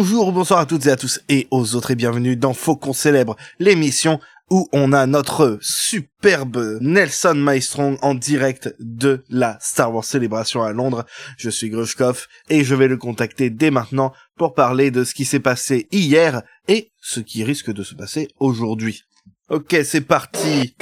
Bonjour, bonsoir à toutes et à tous et aux autres et bienvenue dans Faut qu'on célèbre l'émission où on a notre superbe Nelson Maestron en direct de la Star Wars Célébration à Londres. Je suis Grushkov et je vais le contacter dès maintenant pour parler de ce qui s'est passé hier et ce qui risque de se passer aujourd'hui. Ok, c'est parti.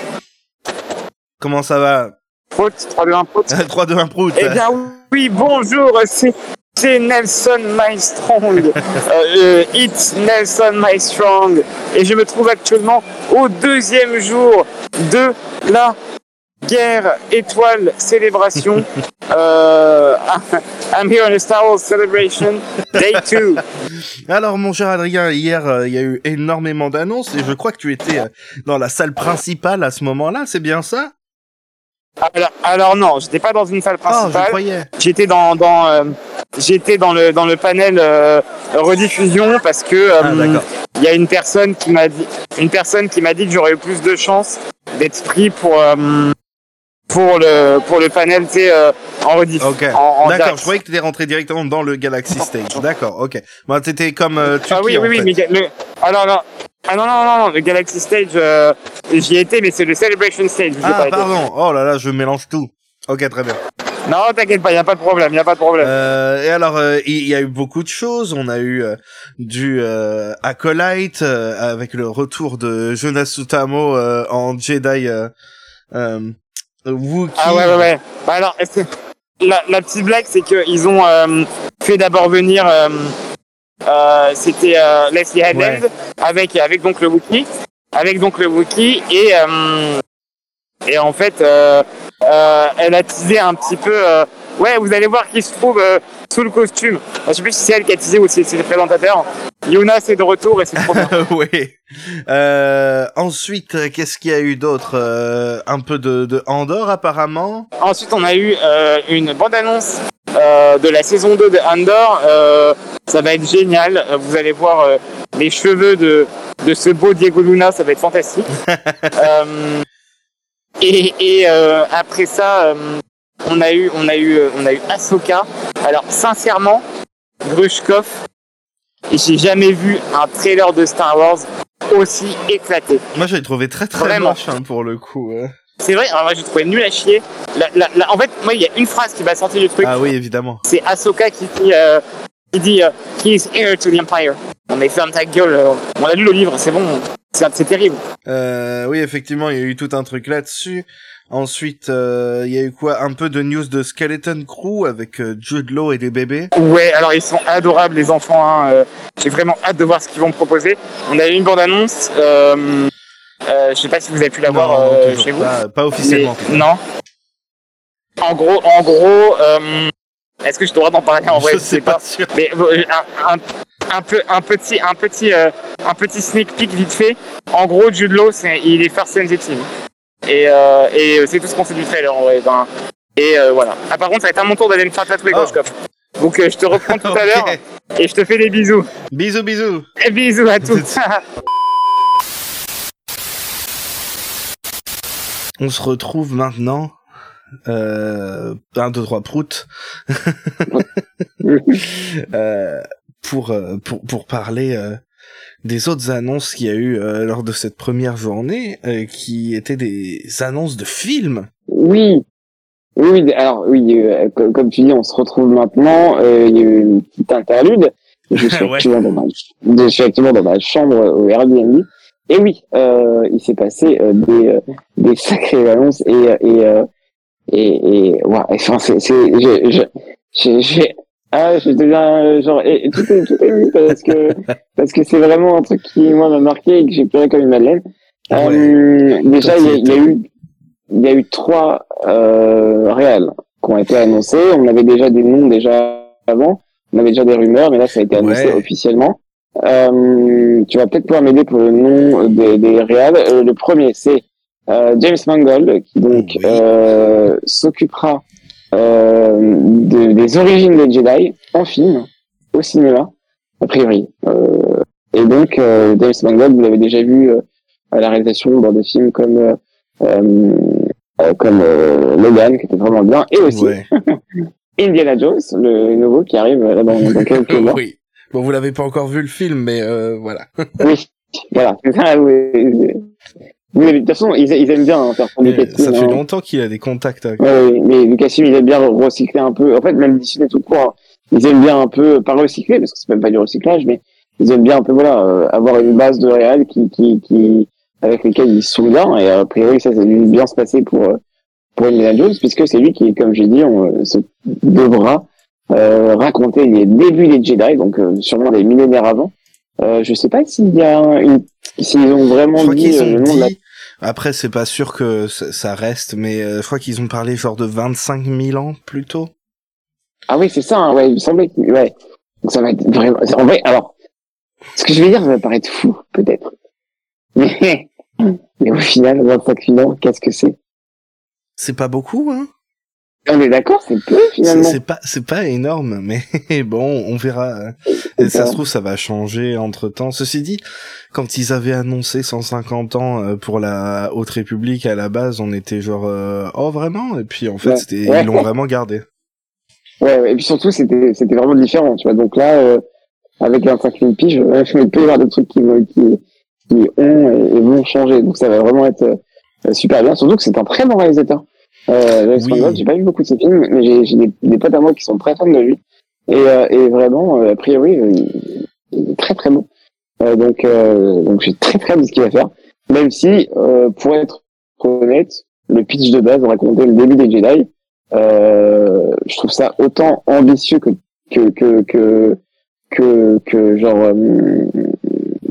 Comment ça va? Prout, 3, 2, 1, prout. 3, 2, 1, prout. Eh bien oui, bonjour, c'est Nelson Mystrong, euh, euh, It's Nelson Mystrong, et je me trouve actuellement au deuxième jour de la guerre étoile célébration. euh, I'm here on a Star Wars celebration, day 2. Alors mon cher Adrien, hier euh, il y a eu énormément d'annonces et je crois que tu étais euh, dans la salle principale à ce moment-là, c'est bien ça? Alors, alors non, j'étais pas dans une salle Ah, principale. J'étais dans dans euh, j'étais dans le dans le panel euh, rediffusion parce que euh, Ah, d'accord. il y a une personne qui m'a dit une personne qui m'a dit que j'aurais eu plus de chances d'être pris pour euh, pour le pour le panel tu sais, euh, en rediff Ok. en, en D'accord, je croyais que t'étais rentré directement dans le Galaxy Stage. D'accord, ok. Bon, t'étais comme euh, ah oui en oui oui fait. mais le, ah ah non non non, le Galaxy Stage euh, j'y étais mais c'est le Celebration Stage Ah, été. pardon. Oh là là, je mélange tout. Ok, très bien. non t'inquiète pas y a pas de problème y a pas de problème Euh, et alors, euh, il y, a eu beaucoup de choses. On a eu euh, du euh, Acolyte euh, avec le retour de Jonas Sutamo euh, en Jedi Wookiee. Ah ouais, ouais, ouais. Bah alors, que- la, la petite blague, c'est qu'ils ont euh, fait d'abord venir, euh, c'était euh, Leslie Ouais. avec, avec donc le Wookiee, avec donc le Wookiee, et, euh, et en fait, elle a teasé un petit peu, ouais, vous allez voir qui se trouve sous le costume. Je sais plus si c'est elle qui a teasé ou si c'est le présentateur. Jonas est de retour et c'est trop bien. oui. Euh, ensuite, qu'est-ce qu'il y a eu d'autre Euh, Un peu de, de Andorre apparemment? Ensuite, on a eu euh, une bande-annonce de la saison 2 de Andor. Euh, ça va être génial. Euh, Vous allez voir euh, les cheveux de, de ce beau Diego Luna. Ça va être fantastique. Euh, et et euh, après ça, euh, on a eu, on a eu, euh, on a eu Ahsoka. Alors, sincèrement, Grushkov, j'ai jamais vu un trailer de Star Wars aussi éclaté. Moi, j'ai trouvé très très Vraiment. moche hein, pour le coup. C'est vrai, alors moi j'ai trouvé nul à chier. La- la- la- en fait, moi il y a une phrase qui m'a sorti du truc. Ah oui, évidemment. c'est Ahsoka qui dit, euh, qui dit euh, He's heir to the Empire. Non mais ferme ta gueule, euh, on a lu le livre, c'est bon, c'est terrible. Euh, oui, effectivement, il y a eu tout un truc là-dessus. Ensuite, euh, il y a eu quoi? Un peu de news de Skeleton Crew avec euh, Jude Law et des bébés. Ouais, alors ils sont adorables les enfants, hein, euh, j'ai vraiment hâte de voir ce qu'ils vont me proposer. On a eu une bande-annonce, euh, euh, je sais pas si vous avez pu la voir Non, euh, toujours chez vous. pas, officiellement. Mais- non. En gros, en gros, euh, est-ce que je droit d'en parler en vrai? Je sais pas sûr. Mais euh, un, un, un peu, un petit, un petit, euh, un petit sneak peek vite fait. En gros, Jude Law, c'est, il est first sensitive. Et, euh, et euh, c'est tout ce qu'on sait du trailer en vrai. Ben, et euh, voilà. Ah, par contre, ça va être à mon tour d'aller me faire tatouer, Oh. Groshkov. Donc euh, je te reprends tout à l'heure et je te fais des bisous. Bisous, bisous. Et bisous à tous. On se retrouve maintenant. Euh, 1, 2, 3, prout. euh, pour, euh, pour, pour parler euh, des autres annonces qu'il y a eu euh, lors de cette première journée, euh, qui étaient des annonces de films. Oui, oui, alors oui, euh, co- comme tu dis, on se retrouve maintenant. euh, Il y a eu une petite interlude. Je suis, Ouais. actuellement dans ma, je suis actuellement dans ma chambre au Airbnb. Et oui, euh, il s'est passé euh, des, euh, des sacrées annonces et et euh, et, et ouais, enfin c'est c'est je je je- j'ai ah je deviens euh, genre et, et tout est tout est parce que parce que c'est vraiment un truc qui moi m'a marqué et que j'ai pleuré comme une madeleine. Euh, déjà il y, a- il y a eu il y a eu trois euh, réels qui ont été annoncés. On avait déjà des noms déjà avant. On avait déjà des rumeurs, mais là, ça a été annoncé Ouais. officiellement. Euh, tu vas peut-être pouvoir m'aider pour le nom des, des réels. Euh, le premier, c'est James Mangold, qui donc Oui. euh, s'occupera euh, de- des origines des Jedi en film, au cinéma, a priori. Euh, et donc, euh, James Mangold, vous l'avez déjà vu euh, à la réalisation dans des films comme euh, euh, euh, comme euh, Logan, qui était vraiment bien, et aussi Ouais. Indiana Jones, le nouveau qui arrive là dans, dans quelques mois. oui. Bon, vous l'avez pas encore vu le film, mais euh, voilà. oui, voilà, c'est ça. Oui, mais de toute façon, ils, ils aiment bien hein, faire Mais ça fait longtemps qu'il a des contacts avec. Ouais, mais Lucasfilm, il aime bien recycler un peu. En fait, même Disney tout court, hein, ils aiment bien un peu, pas recycler, parce que c'est même pas du recyclage, mais ils aiment bien un peu, voilà, euh, avoir une base de réel qui, qui, qui, avec lesquels ils sont bien, et a priori, ça, ça bien se passer pour, euh, pour Indiana Jones, puisque c'est lui qui, comme j'ai dit, on, se devra euh, raconter les débuts des Jedi, donc euh, sûrement des millénaires avant. Euh, je sais pas s'il y a une, s'ils ont vraiment Je dit euh, ont la dit. Après, c'est pas sûr que ça reste, mais euh, je crois qu'ils ont parlé genre de 25 000 ans plutôt. Ah oui, c'est ça, hein, ouais, il me semblait que, ouais. Donc ça va être vraiment, en vrai, alors, ce que je vais dire, ça va paraître fou, peut-être. Mais, mais au final, 25 000 ans, qu'est-ce que c'est? C'est pas beaucoup, hein? On est d'accord, c'est peu, finalement. c'est pas, c'est pas énorme, mais bon, on verra. Et ça se trouve, ça va changer entre temps. Ceci dit, quand ils avaient annoncé 150 ans euh, pour la Haute République à la base, on était genre, euh, oh vraiment? Et puis en fait, Ouais. c'était, Ouais. ils l'ont vraiment gardé. Ouais, ouais, et puis surtout, c'était, c'était vraiment différent, tu vois. Donc là, euh, avec 25 000 piges, peut y avoir des trucs qui, qui, qui ont et, et vont changer. Donc ça va vraiment être euh, super bien. Surtout que c'est un très bon réalisateur. Euh, Oui. J'ai pas vu beaucoup de ses films, mais j'ai, des, des potes à moi qui sont très fans de lui. Et, euh, et vraiment, euh, a priori, euh, il, est très très bon. Euh, donc, euh, donc j'ai très très hâte de ce qu'il va faire. Même si, euh, pour être honnête, le pitch de base racontait le début des Jedi. Euh, je trouve ça autant ambitieux que que que que que, que genre euh,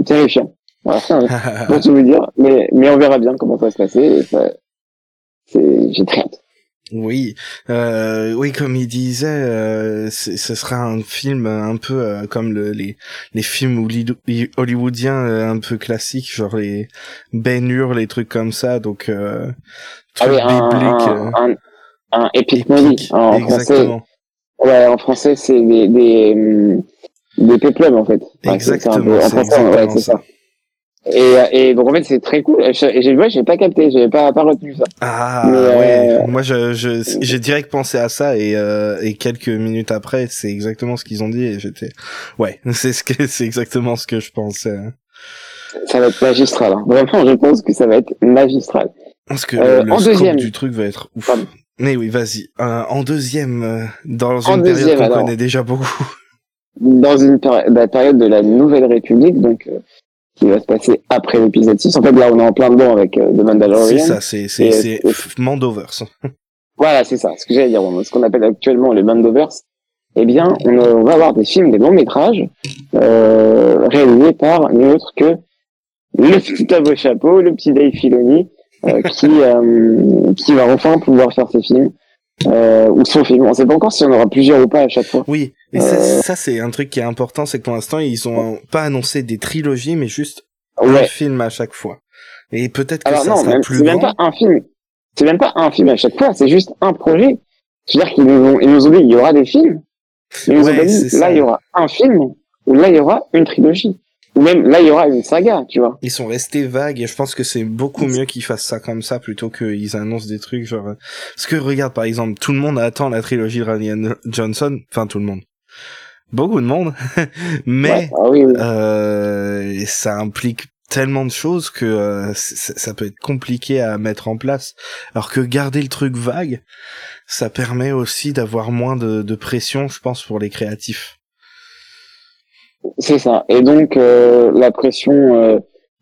terrifiant. Voilà, pour tout vous dire, mais mais on verra bien comment ça va se passer. et ça- c'est j'ai très hâte. Oui, euh, oui, comme il disait, euh, ce sera un film un peu euh, comme le, les les films hollywoodiens euh, un peu classiques, genre les Ben Hur, les trucs comme ça, donc euh, Ah oui, un, bibliques, un, euh, un, un epic movie en français. exactement, Ouais, en français c'est des des des péplums en fait. C'est français, ouais, exactement c'est ça. Et, et donc en fait c'est très cool. Et j'ai ouais, j'ai pas capté, j'ai pas pas retenu ça. Ah Mais, ouais, euh, moi je je j'ai direct pensé à ça et euh, et quelques minutes après c'est exactement ce qu'ils ont dit et j'étais ouais c'est ce que c'est exactement ce que je pensais hein. Ça va être magistral. Hein. Vraiment, je pense que ça va être magistral. parce que Euh, le, en scope deuxième. du truc va être ouf. Pardon. Mais oui vas-y Euh, en deuxième euh, dans En une deuxième, période qu'on connaît déjà beaucoup. dans une péri- la période de la Nouvelle République, donc euh, qui va se passer après l'épisode 6. En fait, là, on est en plein dedans avec euh, The C'est Mandalorian. ça c'est c'est c'est Mandoverse. Voilà, c'est ça. Ce que j'allais dire, ce qu'on appelle actuellement les Mandoverse. Eh bien, on, euh, on va avoir des films, des longs métrages euh, réalisés par nul autre que le petit au chapeau, le petit Dave Filoni, euh, qui euh, qui va enfin pouvoir faire ses films euh, ou son film. On sait pas encore si on aura plusieurs ou pas à chaque fois. Oui, et ça, Euh. ça c'est un truc qui est important, c'est que pour l'instant ils ont pas annoncé des trilogies, mais juste un film à chaque fois. Et peut-être que Alors ça non, sera même, plus c'est même pas un film. C'est même pas un film à chaque fois, c'est juste un projet. C'est-à-dire qu'ils nous ont, ils nous ont dit, il y aura des films. Ils nous ont Ouais, dit, là, il y aura un film, ou là, il y aura une trilogie. Ou même, là, il y aura une saga, tu vois. Ils sont restés vagues et je pense que c'est beaucoup mieux qu'ils fassent ça comme ça plutôt qu'ils annoncent des trucs genre. euh, Parce que regarde par exemple, tout le monde attend la trilogie de Ryan Johnson, enfin tout le monde, beaucoup de monde, mais Ouais, ah oui, oui. euh, ça implique tellement de choses que euh, ça peut être compliqué à mettre en place. Alors que garder le truc vague, ça permet aussi d'avoir moins de, de pression, je pense, pour les créatifs. C'est ça. Et donc, euh, la pression, euh,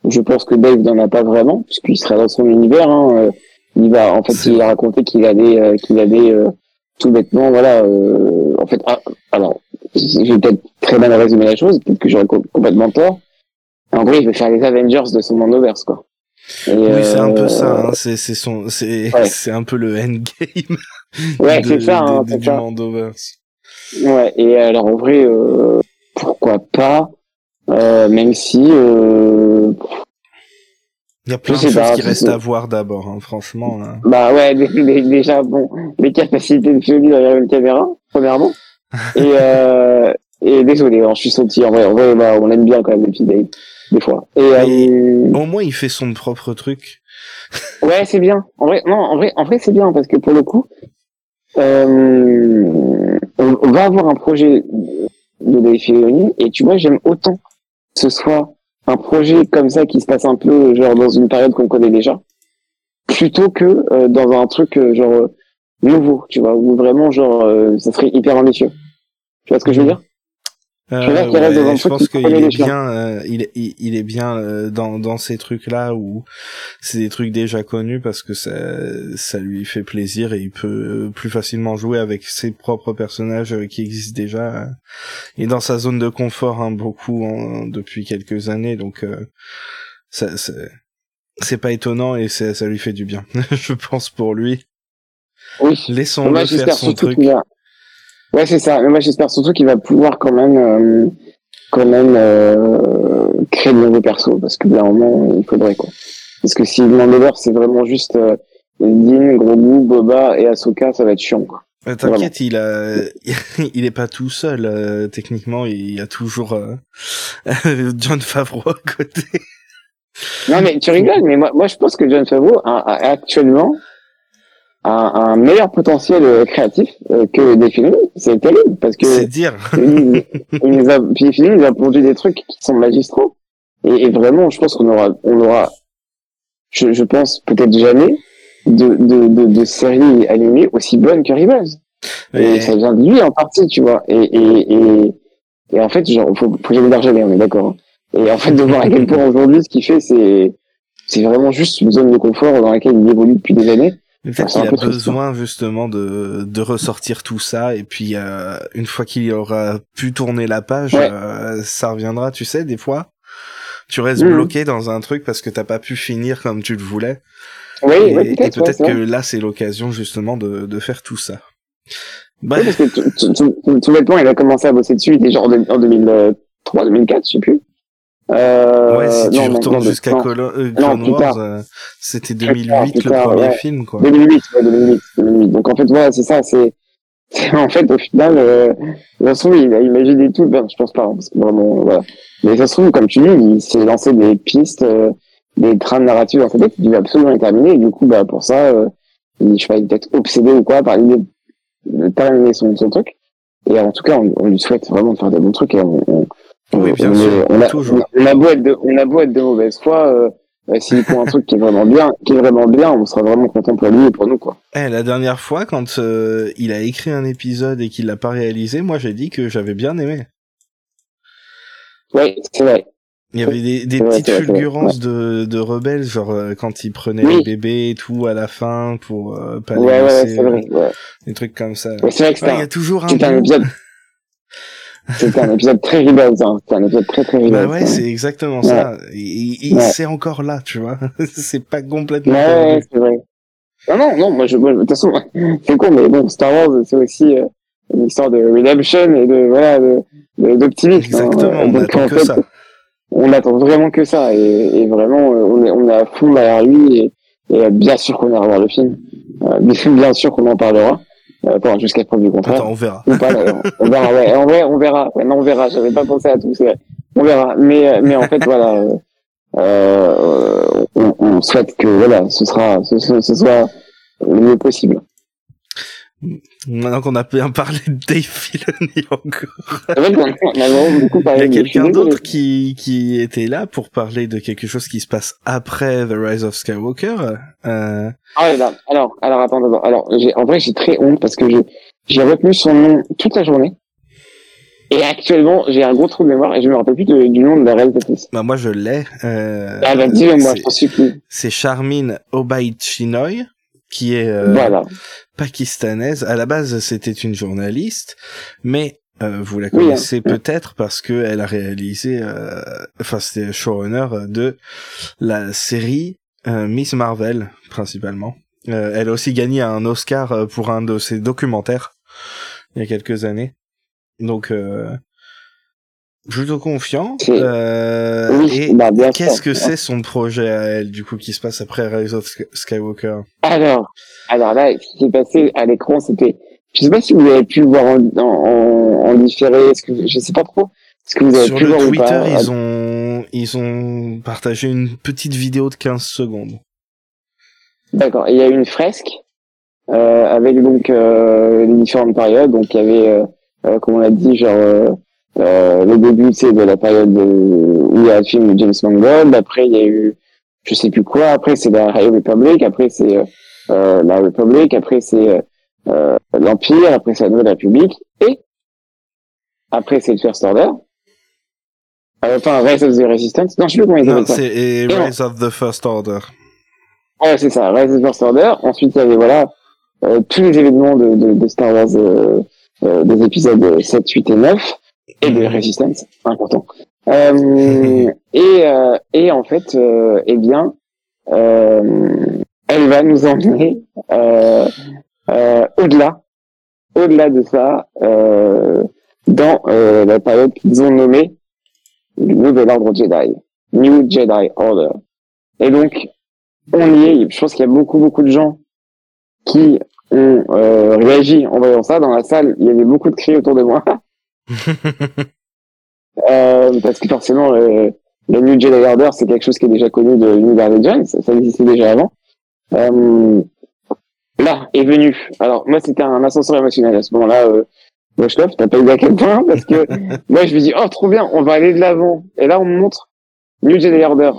je pense que Dave n'en a pas vraiment, puisqu'il serait dans son univers. Hein, euh, il va, en fait, il a raconté qu'il allait, euh, qu'il allait euh, tout bêtement, voilà. euh, en fait, ah, alors, j'ai peut-être très mal résumé la chose, peut-être que j'aurais co- complètement tort. En gros, il veut faire les Avengers de son Mandoverse, quoi. Et, Oui, c'est un peu ça. Hein. C'est c'est son c'est Ouais. c'est un peu le endgame. Ouais, c'est ça, hein, de- du ça. Mandoverse. Ouais, et alors en vrai, euh, pourquoi pas, euh, même si, euh, Il y a plein de choses pas, qui restent à voir d'abord, hein, franchement. hein. bah ouais, dé- dé- déjà bon, les capacités de Fioli derrière une caméra, premièrement, et euh, et désolé, hein, je suis sorti en vrai, en vrai, bah, on aime bien quand même les petits Dave, des fois. Et euh, Au moins, il fait son propre truc. ouais, c'est bien. En vrai, non, en vrai, en vrai, c'est bien parce que pour le coup, euh, on va avoir un projet de Filoni. Et tu vois, j'aime autant que ce soit un projet comme ça qui se passe un peu genre dans une période qu'on connaît déjà, plutôt que euh, dans un truc euh, genre euh, nouveau, tu vois, où vraiment genre ça serait hyper ambitieux. Tu vois ce que je veux dire? Euh, Je pense qui qu'il est bien, euh, il, est- il, il est bien euh, dans, dans ces trucs-là où c'est des trucs déjà connus parce que ça, ça lui fait plaisir et il peut plus facilement jouer avec ses propres personnages euh, qui existent déjà. euh, et dans sa zone de confort, hein, beaucoup en- depuis quelques années, donc euh, ça, c'est pas étonnant et ça, ça lui fait du bien, je pense pour lui. Oui. Laissons-le faire son truc. Ouais, c'est ça. Mais moi, j'espère surtout qu'il va pouvoir quand même, euh, quand même euh, créer de nouveaux persos, parce que d'un moment, il faudrait quoi. Parce que si Mandalore, c'est vraiment juste euh, Din, Grogu, Boba et Ahsoka, ça va être chiant. Quoi. Euh, T'inquiète, il a, il est pas tout seul. euh, techniquement, il y a toujours euh, John Favreau à côté. Non, mais tu rigoles, mais moi, moi, je pense que John Favreau a, a actuellement a un meilleur potentiel euh, créatif euh, que des films. C'est terrible, parce que C'est dire. il, il nous a, puis Philippe nous a pondu des trucs qui sont magistraux. Et, et vraiment, je pense qu'on aura, on aura, je, je pense peut-être jamais de, de, de, de séries animées aussi bonnes que. Mais- Et ça vient de lui en partie, tu vois. Et, et, et, et en fait, genre, faut, dire jamais, on est d'accord. hein. Et en fait, de voir à quel point aujourd'hui, ce qu'il fait, c'est, c'est vraiment juste une zone de confort dans laquelle il évolue depuis des années. C'est un qu'il a besoin justement de, de ressortir tout ça et puis euh, une fois qu'il aura pu tourner la page, Ouais. euh, ça reviendra. Tu sais, des fois, tu restes Mhm. bloqué dans un truc parce que t'as pas pu finir comme tu le voulais. Oui, et ouais, et peut-être, ouais, que là, c'est l'occasion justement de, de faire tout ça. Bref, parce que tout, tout, tout, tout bêtement, il a commencé à bosser dessus, il était genre en, en 2003, 2004, je sais plus. Euh, ouais, si tu non, retournes jusqu'à euh, Clone euh, c'était Plus tard, 2008 plus le premier ouais. film, quoi. 2008, ouais, 2008, 2008. Donc en fait, voilà, c'est ça, c'est, en fait, au final, euh, de toute façon, il a imaginé tout, ben, je pense pas, hein, parce que vraiment, voilà. Mais ça se trouve, comme tu dis, il s'est lancé des pistes, euh, des trames narratives dans sa tête, il va absolument et du coup, bah, pour ça, euh, il, je sais pas, il est peut-être obsédé ou quoi par l'idée de terminer son, son truc. Et en tout cas, on, on lui souhaite vraiment de faire des bons trucs, et on, on, Oui, bien on, sûr, on a, toujours. on a beau être de, on a beau être de mauvaise foi, euh, euh, s'il font un truc qui est vraiment bien, qui est vraiment bien, on sera vraiment content pour lui et pour nous, quoi. Eh, la dernière fois, quand euh, il a écrit un épisode et qu'il l'a pas réalisé, moi j'ai dit que j'avais bien aimé. Ouais, c'est vrai. Il y avait des, des petites vrai, vrai, fulgurances de, de rebelles, genre euh, quand il prenait Oui. les bébés et tout à la fin pour euh, pas Ouais, les ouais, ouais, laisser, vrai. Ouais. des trucs comme ça. C'est vrai que il y a toujours un épisode. C'était un épisode très Rebels, hein. C'était un épisode très très Rebels. Bah ouais, hein. c'est exactement ça. Et, et Ouais. c'est encore là, tu vois. c'est pas complètement Ouais, c'est vrai. Non, non, non, moi, je, moi, de toute façon, c'est con, mais bon, Star Wars, c'est aussi euh, une histoire de redemption et de, voilà, de, de- hein. Exactement, on Donc, attend en que fait, ça. On attend vraiment que ça, et, et vraiment, euh, on est, on est à fond derrière lui, et, et bien sûr qu'on ira voir le film. Euh, bien sûr qu'on en parlera. Enfin, jusqu'à preuve du contraire. Attends, on verra. Ou pas, d'ailleurs. on verra, ouais. En vrai, on verra. Ouais, non, on verra. J'avais pas pensé à tout, c'est vrai. On verra. Mais, mais en fait, voilà, euh, euh, on, on souhaite que, voilà, ce sera, ce, ce, ce soit le mieux possible. Maintenant qu'on a bien parlé de Dave Filoni encore. C'est vrai qu'on on a vraiment beaucoup Il y a quelqu'un d'autre qui, qui était là pour parler de quelque chose qui se passe après The Rise of Skywalker. Euh, Ah, là, alors, alors, attends, attends. Alors, en vrai, j'ai très honte parce que j'ai retenu son nom toute la journée. Et actuellement, j'ai un gros trou de mémoire et je me rappelle plus de- du nom de la réalisatrice. bah moi je l'ai. Euh, Ah, bah, dis-le moi, c'est- je supplie. c'est Charmine Obaid-Chinoy, qui est euh, Voilà. pakistanaise. À la base, c'était une journaliste, mais euh, vous la Oui, hein. connaissez peut-être parce que elle a réalisé, euh, enfin c'était showrunner de la série euh, Miss Marvel principalement. Euh, elle a aussi gagné un Oscar euh, pour un de ses documentaires il y a quelques années. Donc euh, plutôt confiant. Euh, Oui, et bah, qu'est-ce que c'est son projet à elle du coup qui se passe après Rise of Sky- Skywalker? Alors, alors là, ce qui s'est passé à l'écran, c'était, je sais pas si vous avez pu le voir en, en, en, en différé, est-ce que, je sais pas trop, est-ce que vous avez Sur pu le voir ou Twitter, pas ils ont ils ont partagé une petite vidéo de 15 secondes. D'accord. Il y a une fresque euh, avec donc euh, les différentes périodes. Donc il y avait, euh, euh, comme on l'a dit, genre euh, euh, le début c'est de la période de, où il y a le film de James Mangold. Après il y a eu je sais plus quoi. Après c'est la Republic. Après c'est euh, la Republic. Après c'est euh, l'Empire. Après c'est la Nouvelle République. Et après c'est le First Order. Euh, enfin Rise of the Resistance. Non je sais plus comment il Non, s'appelle ça. c'est Rise of the First Order. Ouais, c'est ça, Rise of the First Order. Ensuite, il y avait, voilà, euh, tous les événements de, de, de Star Wars, euh, euh, des épisodes 7, 8 et 9, et de Resistance, important. Euh, et, euh, et en fait, euh, eh bien, euh, elle va nous emmener euh, euh, au-delà, au-delà de ça, euh, dans euh, la période qu'ils ont nommée le Nouvel Ordre Jedi, New Jedi Order. Et donc, on y est. Je pense qu'il y a beaucoup, beaucoup de gens qui ont euh, réagi en voyant ça. Dans la salle, il y avait beaucoup de cris autour de moi. Euh, parce que forcément, euh, le New Jedi Order, c'est quelque chose qui est déjà connu de l'univers Legends. Ça, ça existait déjà avant. Euh, là, est venu. Alors, moi, c'était un ascenseur émotionnel à ce moment-là. Euh, t'as pas eu à quel point parce que moi, je me dis, oh, trop bien, on va aller de l'avant. Et là, on me montre New Jedi Order.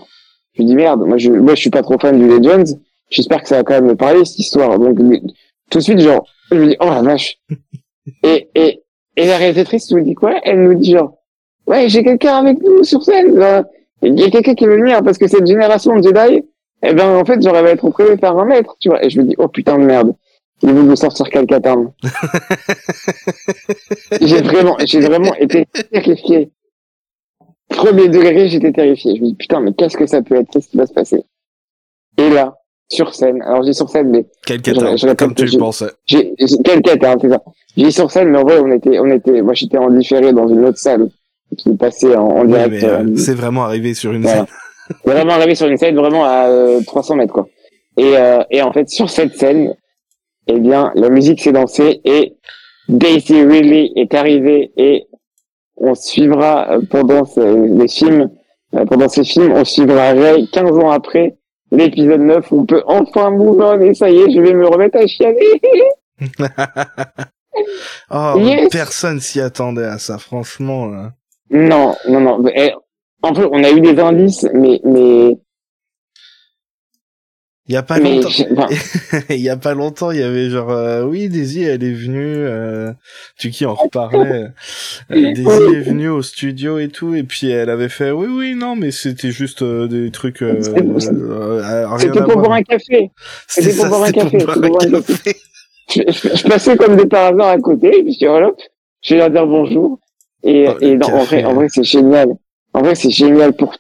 Je me dis, merde, moi, je, moi, je suis pas trop fan du Legends. J'espère que ça va quand même me parler, cette histoire. Donc, tout de suite, genre, je me dis, oh la vache. Et, et, et la réalisatrice nous dit quoi? Elle nous dit genre, ouais, j'ai quelqu'un avec nous sur scène, là. Il y a quelqu'un qui veut venir parce que cette génération de Jedi, eh ben, en fait, j'aurais être privé par un maître, tu vois. Et je me dis, oh putain de merde. Il veut nous sortir Calcatarn. j'ai vraiment, j'ai vraiment été terrifié. Premier degré, j'étais terrifié. Je me dis, putain, mais qu'est-ce que ça peut être? Qu'est-ce qui va se passer? Et là, sur scène, alors j'ai sur scène, mais Quel Je- catin, je répète comme tu le pensais. j'ai, j'ai- quelle quête, hein, c'est ça. J'ai sur scène, mais en vrai, on était, on était, moi j'étais en différé dans une autre salle qui passait en, en Oui, direct. euh, euh, c'est vraiment arrivé sur une voilà. scène. vraiment arrivé sur une scène vraiment à euh, 300 mètres, quoi. Et, euh, et en fait, sur cette scène, eh bien, la musique s'est dansée et Daisy Ridley est arrivée et on suivra pendant ce- les films, pendant ces films, on suivra Ray 15 ans après l'épisode 9 où on peut enfin move on et ça y est, je vais me remettre à chialer. Oh, Yes. personne s'y attendait à ça, franchement. là. Non, non, non. Eh, En fait, on a eu des indices, mais, mais, Il y a pas mais, longtemps. il y a pas longtemps, il y avait genre euh, oui Daisy elle est venue euh, tu qui en reparlait. Euh, Daisy est venue au studio et tout et puis elle avait fait oui oui non mais c'était juste euh, des trucs euh, C'était- euh, c'était pour boire un café. C'était pour boire un café, pour boire un café. Je, je- je passais comme des par hasard à côté, et puis je hop, je vais leur dire bonjour. Et, Oh, et non, en vrai, en vrai, c'est génial. En vrai, c'est génial pour,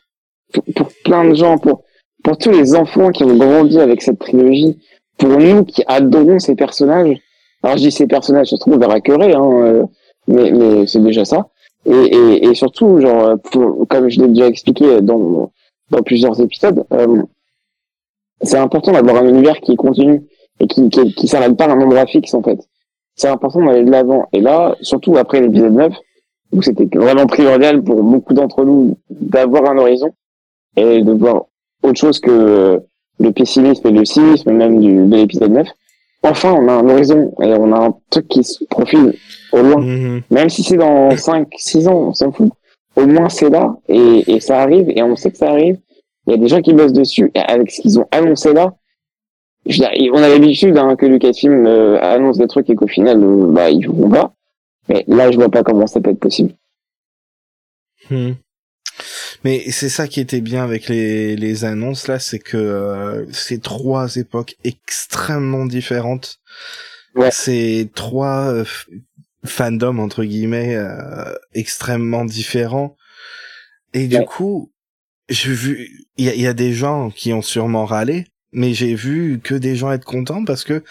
pour, pour plein de gens, pour, pour tous les enfants qui ont grandi avec cette trilogie, pour nous qui adorons ces personnages. Alors, je dis ces personnages, trouve, on verra que hein, euh, mais, mais c'est déjà ça. Et, et, et surtout, genre, pour, comme je l'ai déjà expliqué dans, dans plusieurs épisodes, euh, c'est important d'avoir un univers qui est continu et qui, qui, qui s'arrête pas à un endroit fixe, en fait. C'est important d'aller de l'avant. Et là, surtout après l'épisode 9, où c'était vraiment primordial pour beaucoup d'entre nous d'avoir un horizon et de voir autre chose que le pessimisme et le cynisme même du, de l'épisode 9. Enfin, on a un horizon et on a un truc qui se profile au loin. Mhm. Même si c'est dans 5, 6 ans, on s'en fout. Au moins, c'est là et, et ça arrive et on sait que ça arrive. Il y a des gens qui bossent dessus et avec ce qu'ils ont annoncé là. Je veux dire, on a l'habitude hein, que Lucasfilm euh, annonce des trucs et qu'au final, euh, bah, ils joueront pas. Mais là, je vois pas comment ça peut être possible. Hmm. Mais c'est ça qui était bien avec les, les annonces là, c'est que euh, c'est trois époques extrêmement différentes. Ouais. C'est trois euh, fandoms entre guillemets euh, extrêmement différents. Et du coup, j'ai vu, il y a, y a des gens qui ont sûrement râlé, mais j'ai vu que des gens être contents parce que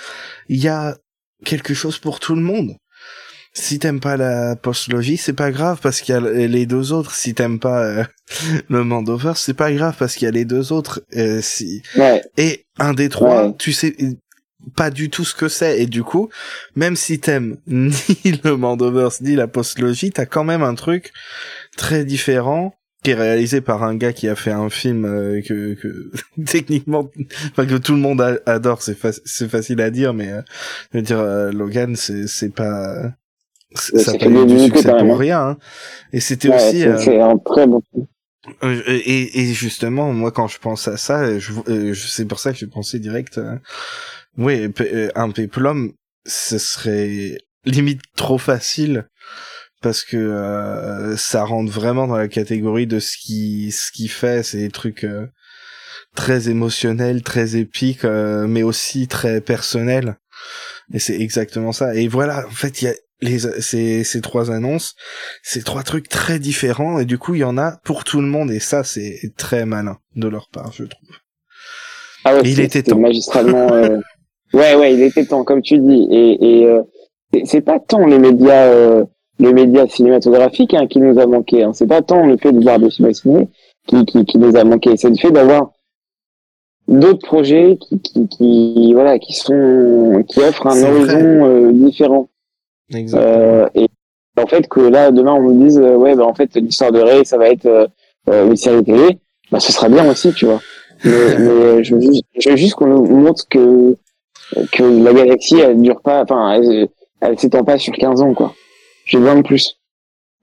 il y a quelque chose pour tout le monde. Si t'aimes pas la postlogie, c'est pas grave parce qu'il y a les deux autres. Si t'aimes pas euh, le Mandover, c'est pas grave parce qu'il y a les deux autres. Euh, si Ouais, et un des trois, Ouais. tu sais pas du tout ce que c'est et du coup, même si t'aimes ni le Mandoverse ni la postlogie, t'as quand même un truc très différent qui est réalisé par un gars qui a fait un film euh, que, que techniquement, enfin que tout le monde a- adore. C'est fac- c'est facile à dire, mais euh, je veux dire euh, Logan, c'est c'est pas ça fait du succès quand même, pour hein. rien. hein. Et c'était Ouais, aussi. c'est euh, c'est un très bon film. Euh, et, et justement, moi, quand je pense à ça, je, euh, je- c'est pour ça que j'ai pensé direct. euh, oui, un péplum, ce serait limite trop facile parce que euh, ça rentre vraiment dans la catégorie de ce qui ce qui fait, c'est des trucs euh, très émotionnels, très épiques, euh, mais aussi très personnels. Et c'est exactement ça. Et voilà, en fait, il y a les ces ces trois annonces c'est trois trucs très différents et du coup il y en a pour tout le monde et ça c'est très malin de leur part je trouve. Ah ouais, Il c'est- était temps. magistralement. euh, Ouais, ouais, il était temps, comme tu dis. Et, et euh, c'est- pas tant les médias, euh, les médias cinématographiques hein, qui nous a manqué. Hein. C'est pas tant le fait de voir des films ciné qui, qui, qui nous a manqué. C'est le fait d'avoir d'autres projets qui, qui, qui, voilà, qui sont, qui offrent un horizon euh, différent. Exactement. Euh, et en fait que là demain on me dise euh, ouais bah en fait l'histoire de Ray ça va être euh, une série télé bah ce sera bien aussi tu vois. Mais, mais je veux juste, je veux juste qu'on nous montre que que la galaxie elle dure pas enfin elle, elle s'étend pas sur 15 ans quoi. J'ai besoin de plus.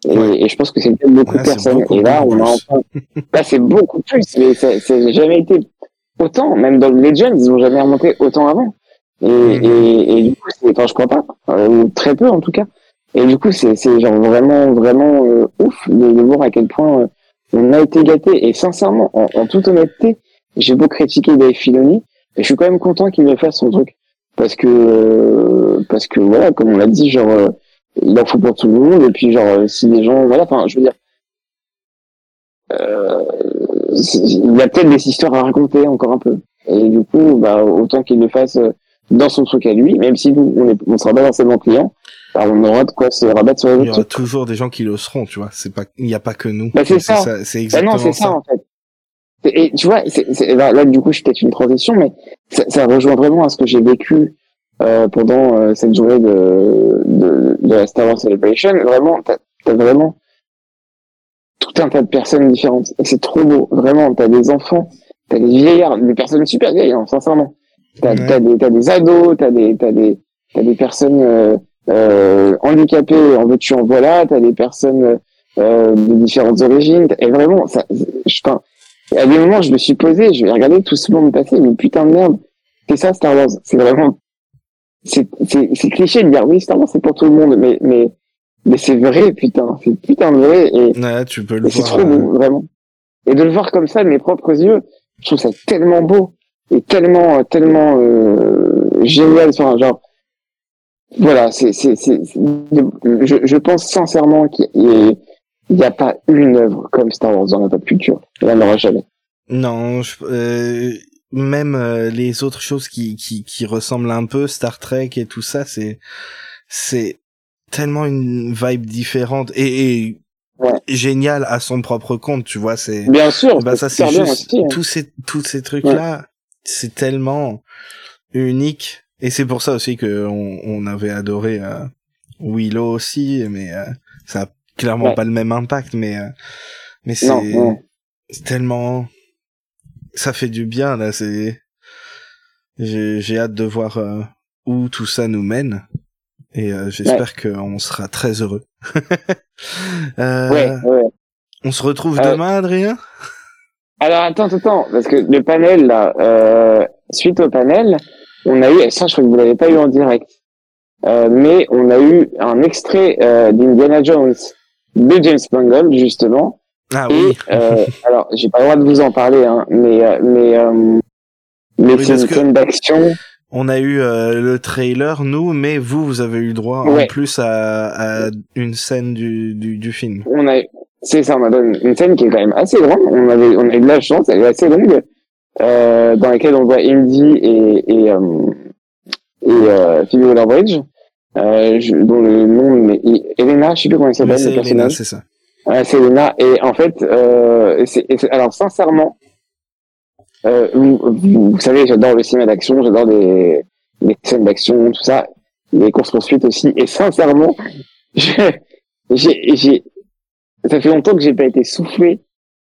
Et, Ouais. et je pense que c'est peut-être beaucoup de personnes. et là on a enfin là c'est beaucoup plus mais ça ça n'a jamais été autant. Même dans le Legends ils ont jamais remonté autant avant et, Mhm. et, et du coup enfin je crois pas euh, ou très peu en tout cas. Et du coup c'est c'est genre vraiment vraiment euh, ouf de, de voir à quel point euh, on a été gâté et sincèrement en, en toute honnêteté j'ai beau critiquer Dave Filoni mais je suis quand même content qu'il me fasse son truc. Parce que euh, parce que voilà comme on l'a dit genre euh, il en faut pour tout le monde. Et puis genre si les gens voilà enfin je veux dire euh, il y a peut-être des histoires à raconter encore un peu. Et du coup bah autant qu'il le fasse euh, dans son truc à lui même si nous on est on sera pas forcément client bah, on aura de quoi se rabattre sur les il y autres aura toujours des gens qui le seront tu vois c'est pas il n'y a pas que nous. Bah, c'est ça. c'est Bah exactement non, c'est ça. ça, en fait. Et tu vois, c'est, c'est- là, là, du coup, je peut-être une transition, mais ça, ça rejoint vraiment à ce que j'ai vécu euh, pendant euh, cette journée de, de, de la Star Wars Celebration. Vraiment, t'as, t'as vraiment tout un tas de personnes différentes. Et c'est trop beau. Vraiment, t'as des enfants, t'as des vieillards, des personnes super vieilles, hein, sincèrement. T'as, Ouais. t'as des, t'as des ados, t'as des, t'as des, t'as des personnes euh, euh, handicapées, en veux-tu, en voilà, t'as des personnes euh, de différentes origines. Et vraiment, ça, je, enfin, à des moments, je me suis posé, je vais regarder tout ce monde passer, mais putain de merde, c'est ça Star Wars. C'est vraiment, c'est, c'est, c'est cliché de dire oui, Star Wars c'est pour tout le monde, mais, mais, mais c'est vrai, putain, c'est putain de vrai, et, Ouais, tu peux le et c'est voir. trop euh, beau, vraiment. Et de le voir comme ça de mes propres yeux, je trouve ça tellement beau et tellement, tellement euh, génial. Enfin, genre, voilà, c'est, c'est, c'est, je, je pense sincèrement qu'il n'y a pas une œuvre comme Star Wars dans la pop culture. Il n'y en aura jamais. Non, je- euh, même euh, les autres choses qui, qui, qui ressemblent un peu, Star Trek et tout ça, c'est c'est tellement une vibe différente et, et Ouais. génial à son propre compte, tu vois. C'est Bien sûr, bah ça c'est bien juste aussi. hein. tous ces tous ces trucs là, c'est tellement unique. Et c'est pour ça aussi que on, on avait adoré euh, Willow aussi, mais euh, ça a clairement Ouais. pas le même impact, mais euh, mais c'est tellement ça fait du bien là c'est j'ai j'ai hâte de voir euh, où tout ça nous mène. Et euh, j'espère qu'on sera très heureux. Euh, Ouais, on se retrouve demain Adrien? Alors attends, attends, attends, parce que le panel là, euh, suite au panel, on a eu, ça je crois que vous l'avez pas eu en direct, euh, mais on a eu un extrait euh, d'Indiana Jones de James Mangold justement, ah et oui. euh, alors j'ai pas le droit de vous en parler, hein, mais euh, mais euh, mais Oui, c'est une d'action. on a eu euh, le trailer nous mais vous vous avez eu droit en plus à, à une scène du, du, du film. On a, c'est ça, on a donné une scène qui est quand même assez grande. On avait, on a eu de la chance, elle est assez longue, euh, dans laquelle on voit Indy et et euh, et euh, Phoebe Waller-Bridge, euh, je- dont le nom mais Elena, je sais plus comment elle s'appelle c'est le Elena c'est ça Ouais, c'est Elena. Et en fait, euh, c'est, alors sincèrement, euh, vous, savez, j'adore le cinéma d'action, j'adore les, les scènes d'action, tout ça, les courses poursuites aussi. Et sincèrement, j'ai, j'ai, ça fait longtemps que j'ai pas été soufflé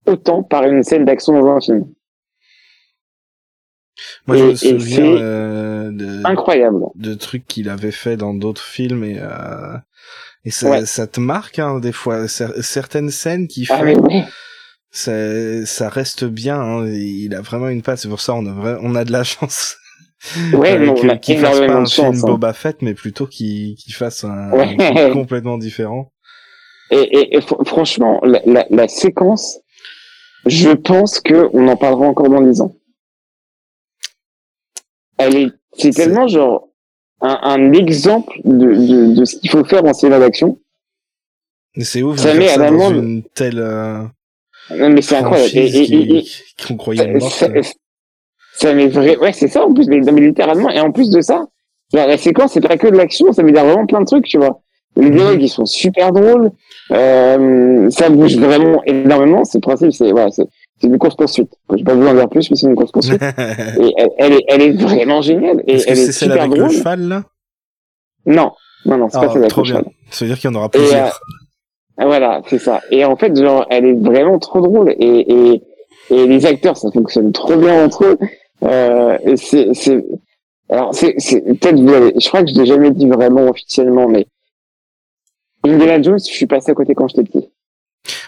autant par une scène d'action dans un film. Moi, je me souviens euh, de, Incroyable. de trucs qu'il avait fait dans d'autres films et euh, et ça, Ouais. ça te marque hein, des fois Cer- certaines scènes qu'il Ah ouais. ça, ça reste bien. Hein, il a vraiment une patte. C'est pour ça on a vra- on a de la chance. Ouais, non, qu'il fasse pas un chance. film hein. Boba Fett, mais plutôt qu'il fasse un, Ouais. un truc complètement différent. Et, et, et fr- franchement, la, la, la séquence, je pense que on en parlera encore dans 10 ans. Elle est, c'est tellement genre un, un exemple de, de, de ce qu'il faut faire en cinéma d'action. C'est ouf Ça met à dans l'amende. une telle euh, Non, mais c'est incroyable. Et, et, qui- croyait ça, ça- ça met vrai, ouais, c'est ça, en plus, mais, mais littéralement, et en plus de ça, genre, la séquence, c'est pas que de l'action, ça veut dire vraiment plein de trucs, tu vois. Les dialogues, ils sont super drôles, euh, ça bouge vraiment énormément, c'est le principe, c'est, voilà, c'est, c'est une course poursuite. Je vais pas vous en dire plus, mais c'est une course poursuite. et elle, elle est, elle est vraiment géniale, et Est-ce que elle c'est est celle super avec drôle. le cheval là? Non, non, non, c'est Ah, pas celle avec Trop le bien. cheval. Ça veut dire qu'il y en aura Et, plusieurs. Ah, Voilà, c'est ça. Et en fait, genre, elle est vraiment trop drôle et, et, et les acteurs, ça fonctionne trop bien entre eux. Euh, et c'est, c'est, alors, c'est, c'est, peut-être, vous je crois que je l'ai jamais dit vraiment officiellement, mais Indiana Jones, je suis passé à côté quand j'étais petit.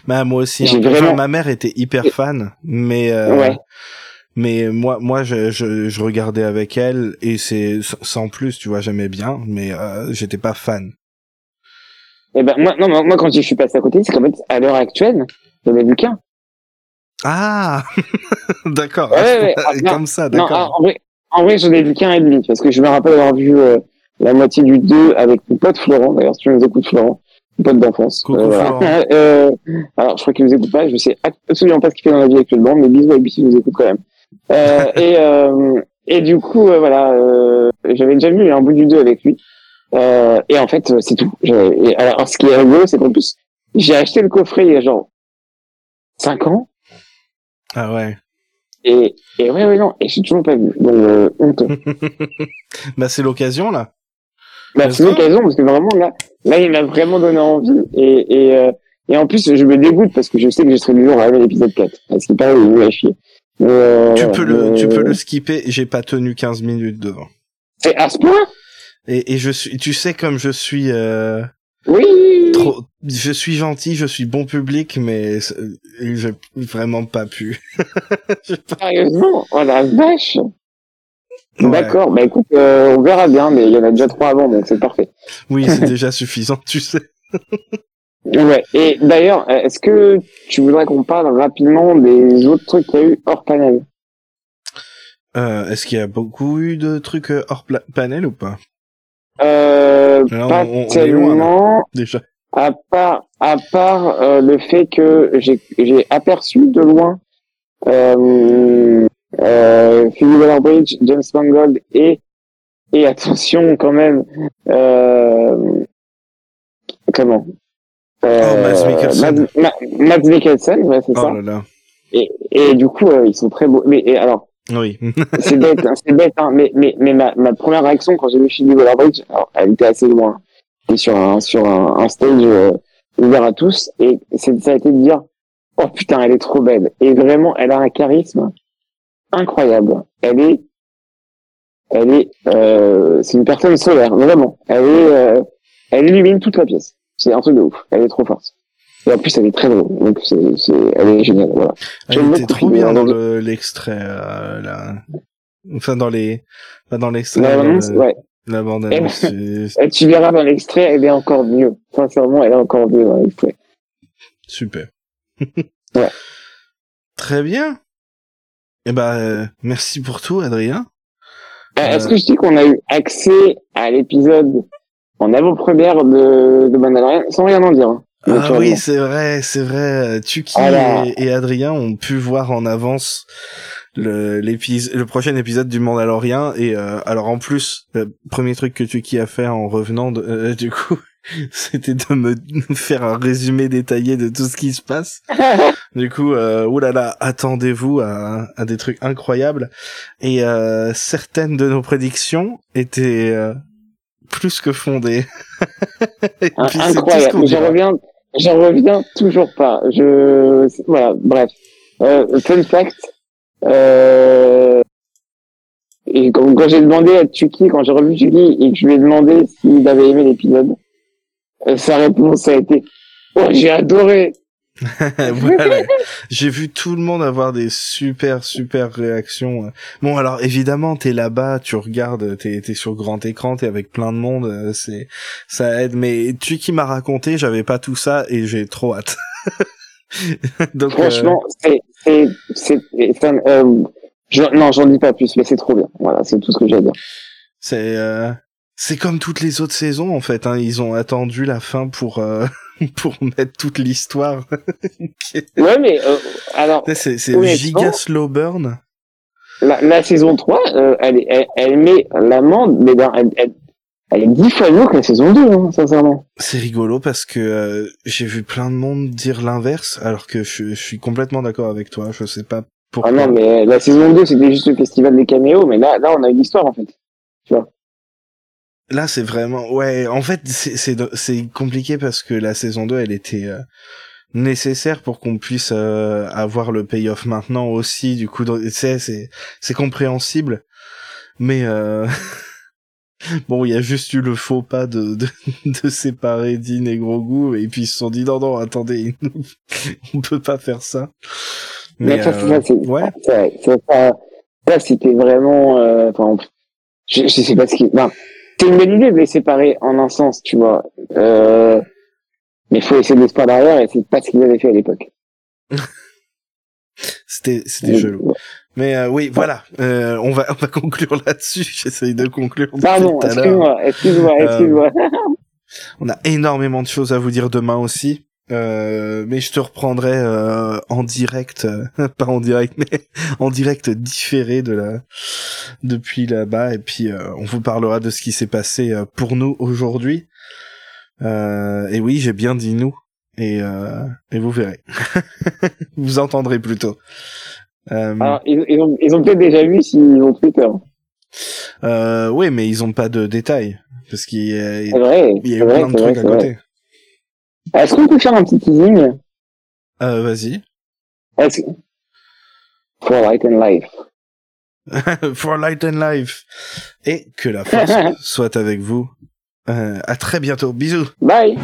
Bah, moi aussi. hein. Enfin, vraiment- ma mère était hyper fan, mais euh, Ouais. mais moi moi je, je je regardais avec elle et c'est sans plus, tu vois, j'aimais bien, mais euh, j'étais pas fan. Et ben, moi, non, moi, quand je suis passé à côté, c'est qu'en fait, à l'heure actuelle, j'en ai vu qu'un. Ah, d'accord. Ouais, ouais, ouais. Ah, non, Comme ça, Non, ah, d'accord. en vrai, en vrai, j'en ai vu qu'un et demi, parce que je me rappelle avoir vu euh, la moitié du 2 avec mon pote Florent, d'ailleurs, si tu nous écoutes Florent, pote d'enfance. Coucou, voilà. Euh, alors, je crois qu'il nous écoute pas, je sais absolument pas ce qu'il fait dans la vie actuellement, mais bisous à lui s'il nous écoute quand même. Euh, et, euh, et du coup, euh, voilà, euh, j'avais déjà vu un bout du 2 avec lui. Euh, et en fait, euh, c'est tout. Et alors, ce qui est rigolo, c'est qu'en plus, j'ai acheté le coffret il y a genre 5 ans, Ah ouais. et, et ouais, ouais, non, et j'ai toujours pas vu. Donc, euh, honteux. Bah c'est l'occasion là. Bah, c'est pas l'occasion parce que vraiment là, là il m'a vraiment donné envie et et, euh, et en plus je me dégoûte parce que je sais que je serai du jour à l'épisode 4 parce qu'il paraît il est chier. Euh, Tu peux le tu peux le skipper. J'ai pas tenu 15 minutes devant. C'est à ce point Et, et je suis, tu sais comme je suis euh, Oui. trop, je suis gentil, je suis bon public, mais c'est- j'ai vraiment pas pu. Pas- Sérieusement, oh la vache. D'accord, bah écoute, euh, on verra bien, mais il y en a déjà trois avant, donc c'est parfait. Oui, c'est déjà suffisant, tu sais. Ouais. Et d'ailleurs, est-ce que tu voudrais qu'on parle rapidement des autres trucs qu'il y a eu hors panel? Euh, Est-ce qu'il y a beaucoup eu de trucs euh, hors panel ou pas? Euh, Là, Pas on- on est loin, là. tellement. déjà à part à part euh, le fait que j'ai j'ai aperçu de loin euh, euh, Phoebe Waller-Bridge, James Mangold et et attention quand même euh, comment euh, Oh, Mads Mikkelsen. Ma- ouais, c'est Oh ça. là là. Et, et du coup, euh, ils sont très beaux. Mais et alors, Oui. c'est bête, hein, c'est bête, hein, mais, mais, mais ma, ma première réaction quand j'ai vu Phoebe Waller-Bridge, alors, elle était assez loin. Et sur un, sur un, un stage euh, ouvert à tous, et c'est, ça a été de dire, oh putain, elle est trop belle. Et vraiment, elle a un charisme incroyable. Elle est, elle est, euh, c'est une personne solaire, vraiment. Elle est, euh, elle illumine toute la pièce. C'est un truc de ouf. Elle est trop forte. Et en plus, elle est très drôle. Donc, c'est, c'est, elle est géniale, voilà. Elle était trop bien dans l'extrait euh, là. Enfin dans les, dans l'extrait. Le- ouais. La bande annonce. Et tu verras dans l'extrait, elle est encore mieux. Sincèrement, elle est encore mieux dans l'extrait. Super. Ouais. Très bien. Eh ben, euh, merci pour tout, Adrien. Euh, Euh, Est-ce que je dis qu'on a eu accès à l'épisode en avant-première de, de Mandalorian sans rien en dire hein, Ah oui, c'est vrai, c'est vrai. Tuki Voilà. et, et Adrien ont pu voir en avance le, le prochain épisode du Mandalorian. Et euh, alors en plus, le premier truc que Tuki a fait en revenant, de, euh, du coup, c'était de me faire un résumé détaillé de tout ce qui se passe. Du coup, euh, oulala, attendez-vous à, à des trucs incroyables. Et euh, certaines de nos prédictions étaient euh, plus que fondées. Et puis, ce Incroyable. J'en reviens, j'en reviens toujours pas. Je, voilà, bref. Euh, fun fact, euh, et quand, quand j'ai demandé à Chucky, quand j'ai revu Chucky et que je lui ai demandé s'il avait aimé l'épisode, euh, sa réponse a été Oh, j'ai adoré. voilà. J'ai vu tout le monde avoir des super super réactions. Bon alors évidemment t'es là-bas, tu regardes, t'es t'es sur grand écran, t'es avec plein de monde, euh, c'est ça aide. Mais tu qui m'a raconté, j'avais pas tout ça et j'ai trop hâte. Donc, euh, Franchement, c'est c'est euh, je- non, j'en dis pas plus, mais c'est trop bien. Voilà, c'est tout ce que j'ai à dire. c'est euh, c'est comme toutes les autres saisons en fait. Hein. Ils ont attendu la fin pour pour mettre toute l'histoire. Ouais, mais alors c'est c'est giga slow burn. la, la saison 3, euh, elle, elle, elle met l'amende, mais dans, elle, elle, elle est dix fois mieux que la saison 2, hein, sincèrement. C'est rigolo parce que euh, j'ai vu plein de monde dire l'inverse, alors que je, je suis complètement d'accord avec toi. Je sais pas pourquoi. Ah non, mais la saison 2, c'était juste le festival des caméos, mais là, là, on a une histoire, en fait. Là, c'est vraiment ouais. En fait, c'est compliqué parce que la saison 2, elle était euh, nécessaire pour qu'on puisse euh, avoir le payoff maintenant aussi. Du coup, tu c'est c'est compréhensible, mais euh... bon, il y a juste eu le faux pas de de, de séparer Dean et Grogu et puis ils se sont dit non non attendez, on peut pas faire ça. Mais, ça, euh, c'est, ouais. ça, ça, ça, ça, c'était vraiment, euh, enfin, je, je sais pas ce qui, non, c'est une bonne idée de les séparer en un sens, tu vois, euh, mais faut essayer de se derrière et c'est pas ce qu'ils avaient fait à l'époque. C'était c'était chelou. Mais euh, oui, voilà. Euh, on va on va conclure là-dessus. J'essaye de conclure. Pardon, excuse-moi, excuse-moi, Euh, excuse-moi. On a énormément de choses à vous dire demain aussi. Euh, mais je te reprendrai euh, en direct, euh, pas en direct, mais en direct différé de la depuis là-bas. Et puis euh, on vous parlera de ce qui s'est passé euh, pour nous aujourd'hui. Euh, et oui, j'ai bien dit nous. Et, euh, et vous verrez. vous entendrez plutôt. Euh, Alors, ils, ils ont, ils ont peut-être déjà vu s'ils ont Twitter. euh, oui, mais ils ont pas de détails parce qu'il y a, C'est vrai, il y a c'est eu vrai, plein de vrai, trucs à côté. Est-ce qu'on peut faire un petit teasing? Euh, vas-y. Est-ce. For Light and Life. For Light and Life. Et que la force soit avec vous. Euh, à très bientôt. Bisous. Bye!